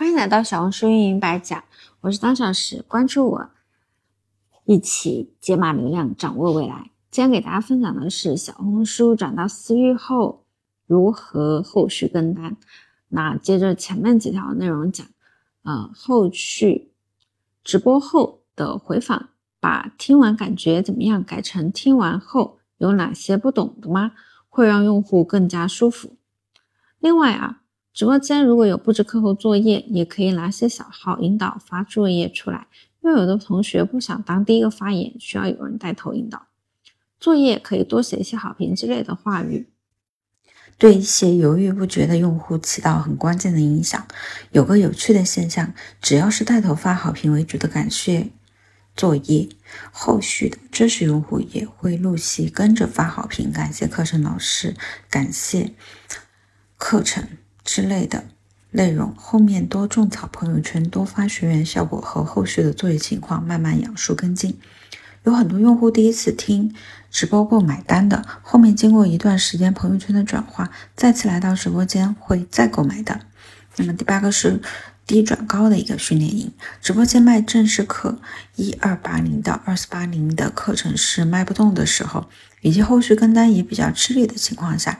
欢迎来到小红书运营白讲，我是当小时，关注我，一起解码流量，掌握未来。今天给大家分享的是小红书转到私域后如何后续跟单。那接着前面几条内容讲，呃，后续直播后的回访，把听完感觉怎么样改成听完后有哪些不懂的吗？会让用户更加舒服。另外啊。直播间如果有布置课后作业，也可以拿些小号引导发作业出来，因为有的同学不想当第一个发言，需要有人带头引导。作业可以多写一些好评之类的话语，对一些犹豫不决的用户起到很关键的影响。有个有趣的现象，只要是带头发好评为主的感谢作业，后续的知识用户也会陆续跟着发好评，感谢课程老师，感谢课程。之类的内容，后面多种草朋友圈，多发学员效果和后续的作业情况，慢慢养树跟进。有很多用户第一次听直播购买单的，后面经过一段时间朋友圈的转化，再次来到直播间会再购买的。那么第八个是低转高的一个训练营，直播间卖正式课一二八零到二四八零的课程是卖不动的时候，以及后续跟单也比较吃力的情况下。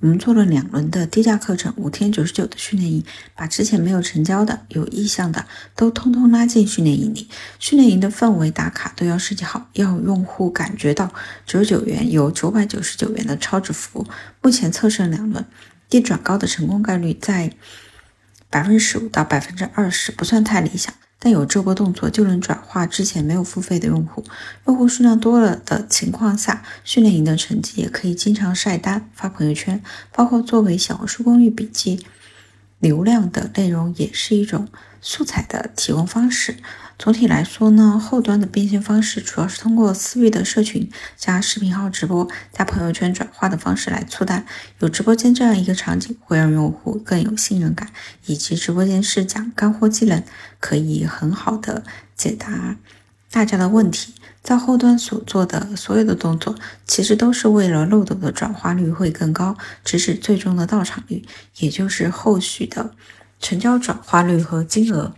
我们做了两轮的低价课程，五天九十九的训练营，把之前没有成交的、有意向的都通通拉进训练营里。训练营的氛围打卡都要设计好，要用户感觉到九十九元有九百九十九元的超值服务。目前测试了两轮，低转高的成功概率在百分之十五到百分之二十，不算太理想。但有这波动作就能转化之前没有付费的用户，用户数量多了的情况下，训练营的成绩也可以经常晒单发朋友圈，包括作为小红书公寓笔记流量的内容，也是一种素材的提供方式。总体来说呢，后端的变现方式主要是通过私域的社群加视频号直播加朋友圈转化的方式来促单。有直播间这样一个场景，会让用户更有信任感，以及直播间是讲干货技能，可以很好的解答大家的问题。在后端所做的所有的动作，其实都是为了漏斗的转化率会更高，直指最终的到场率，也就是后续的成交转化率和金额。